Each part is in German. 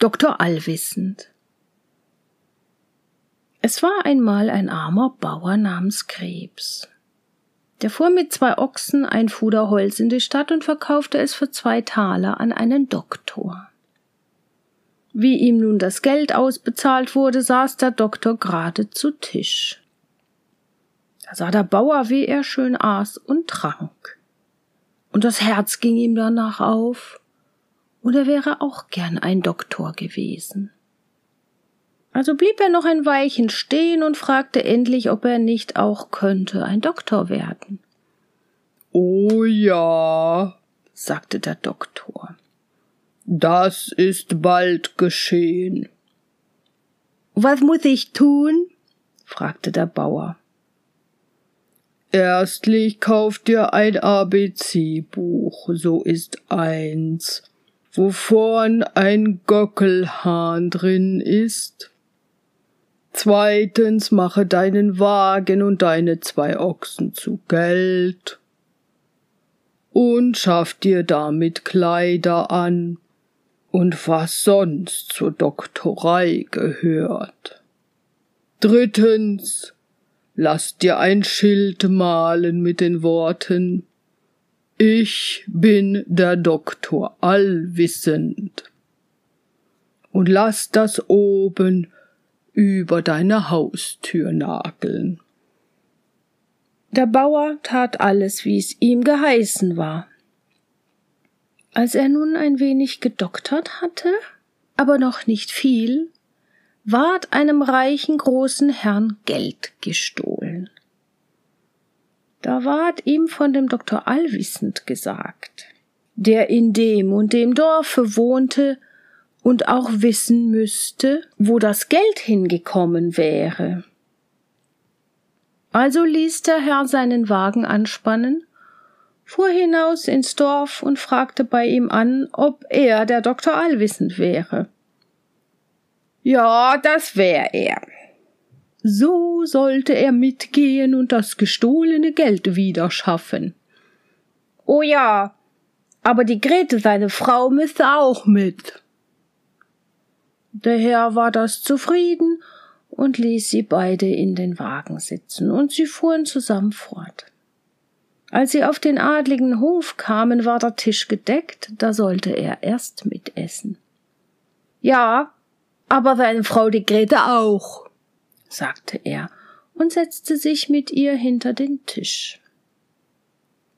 Doktor Allwissend. Es war einmal ein armer Bauer namens Krebs. Der fuhr mit zwei Ochsen ein Fuder Holz in die Stadt und verkaufte es für zwei Taler an einen Doktor. Wie ihm nun das Geld ausbezahlt wurde, saß der Doktor gerade zu Tisch. Da sah der Bauer, wie er schön aß und trank. Und das Herz ging ihm danach auf, und er wäre auch gern ein Doktor gewesen. Also blieb er noch ein Weilchen stehen und fragte endlich, ob er nicht auch könnte ein Doktor werden. Oh ja, sagte der Doktor. Das ist bald geschehen. Was muss ich tun? fragte der Bauer. Erstlich kauft dir ein ABC-Buch, so ist eins wovon ein Gockelhahn drin ist. Zweitens mache deinen Wagen und deine zwei Ochsen zu Geld und schaff dir damit Kleider an und was sonst zur Doktorei gehört. Drittens, lass dir ein Schild malen mit den Worten ich bin der Doktor allwissend. Und lass das oben über deine Haustür nageln. Der Bauer tat alles, wie es ihm geheißen war. Als er nun ein wenig gedoktert hatte, aber noch nicht viel, ward einem reichen großen Herrn Geld gestohlen. Da ward ihm von dem Doktor Allwissend gesagt, der in dem und dem Dorfe wohnte und auch wissen müsste, wo das Geld hingekommen wäre. Also ließ der Herr seinen Wagen anspannen, fuhr hinaus ins Dorf und fragte bei ihm an, ob er der Doktor Allwissend wäre. Ja, das wär er, so sollte er mitgehen und das gestohlene Geld wieder schaffen. Oh ja, aber die Grete, seine Frau, müsste auch mit. Der Herr war das zufrieden und ließ sie beide in den Wagen sitzen, und sie fuhren zusammen fort. Als sie auf den adligen Hof kamen, war der Tisch gedeckt, da sollte er erst mitessen. Ja, aber seine Frau die Grete auch, sagte er und setzte sich mit ihr hinter den Tisch.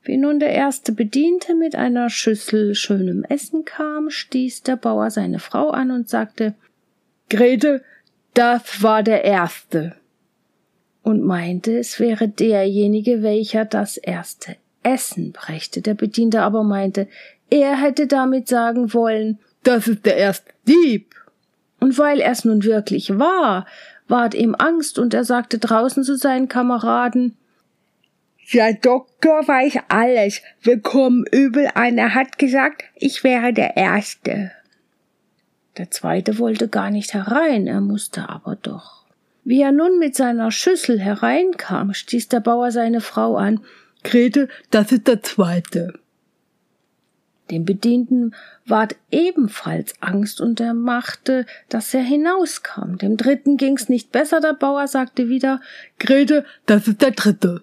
Wie nun der erste Bediente mit einer Schüssel schönem Essen kam, stieß der Bauer seine Frau an und sagte Grete, das war der Erste und meinte, es wäre derjenige, welcher das erste Essen brächte. Der Bediente aber meinte, er hätte damit sagen wollen, das ist der erste Dieb. Und weil er's nun wirklich war, ward ihm Angst und er sagte draußen zu seinen Kameraden, der Doktor weiß alles. Wir kommen übel an. Er hat gesagt, ich wäre der Erste. Der zweite wollte gar nicht herein, er musste aber doch. Wie er nun mit seiner Schüssel hereinkam, stieß der Bauer seine Frau an. Grete, das ist der zweite. Dem Bedienten ward ebenfalls Angst und er machte, dass er hinauskam. Dem dritten ging's nicht besser, der Bauer sagte wieder, Grete, das ist der dritte.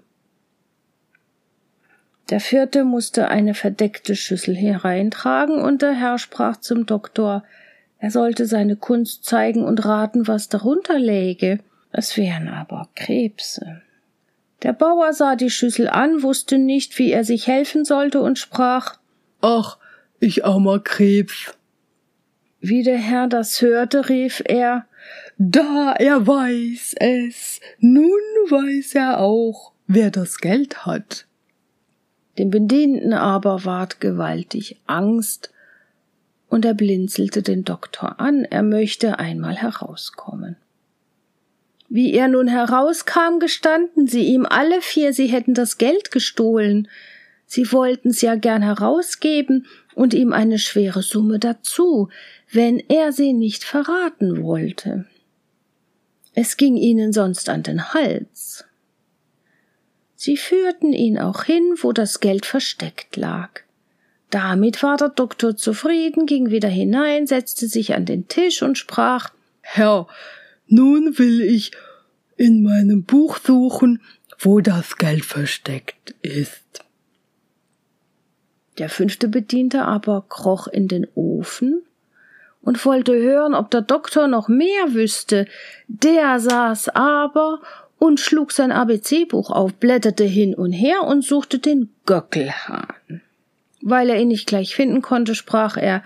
Der vierte musste eine verdeckte Schüssel hereintragen und der Herr sprach zum Doktor, er sollte seine Kunst zeigen und raten, was darunter läge. Es wären aber Krebse. Der Bauer sah die Schüssel an, wusste nicht, wie er sich helfen sollte und sprach, Ach, ich armer Krebs. Wie der Herr das hörte, rief er Da er weiß es, nun weiß er auch, wer das Geld hat. Dem Bedienten aber ward gewaltig Angst, und er blinzelte den Doktor an, er möchte einmal herauskommen. Wie er nun herauskam, gestanden sie ihm alle vier, sie hätten das Geld gestohlen. Sie wollten's ja gern herausgeben und ihm eine schwere Summe dazu, wenn er sie nicht verraten wollte. Es ging ihnen sonst an den Hals. Sie führten ihn auch hin, wo das Geld versteckt lag. Damit war der Doktor zufrieden, ging wieder hinein, setzte sich an den Tisch und sprach Herr, nun will ich in meinem Buch suchen, wo das Geld versteckt ist. Der fünfte Bediente aber kroch in den Ofen und wollte hören, ob der Doktor noch mehr wüsste. Der saß aber und schlug sein ABC-Buch auf, blätterte hin und her und suchte den Göckelhahn. Weil er ihn nicht gleich finden konnte, sprach er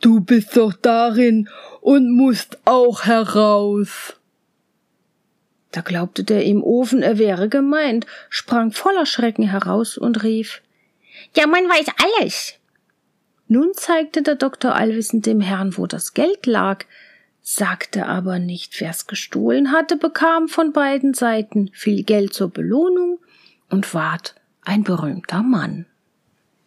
Du bist doch darin und musst auch heraus. Da glaubte der im Ofen, er wäre gemeint, sprang voller Schrecken heraus und rief Ja, man weiß alles. Nun zeigte der Doktor allwissend dem Herrn, wo das Geld lag, sagte aber nicht, wer's gestohlen hatte, bekam von beiden Seiten viel Geld zur Belohnung und ward ein berühmter Mann.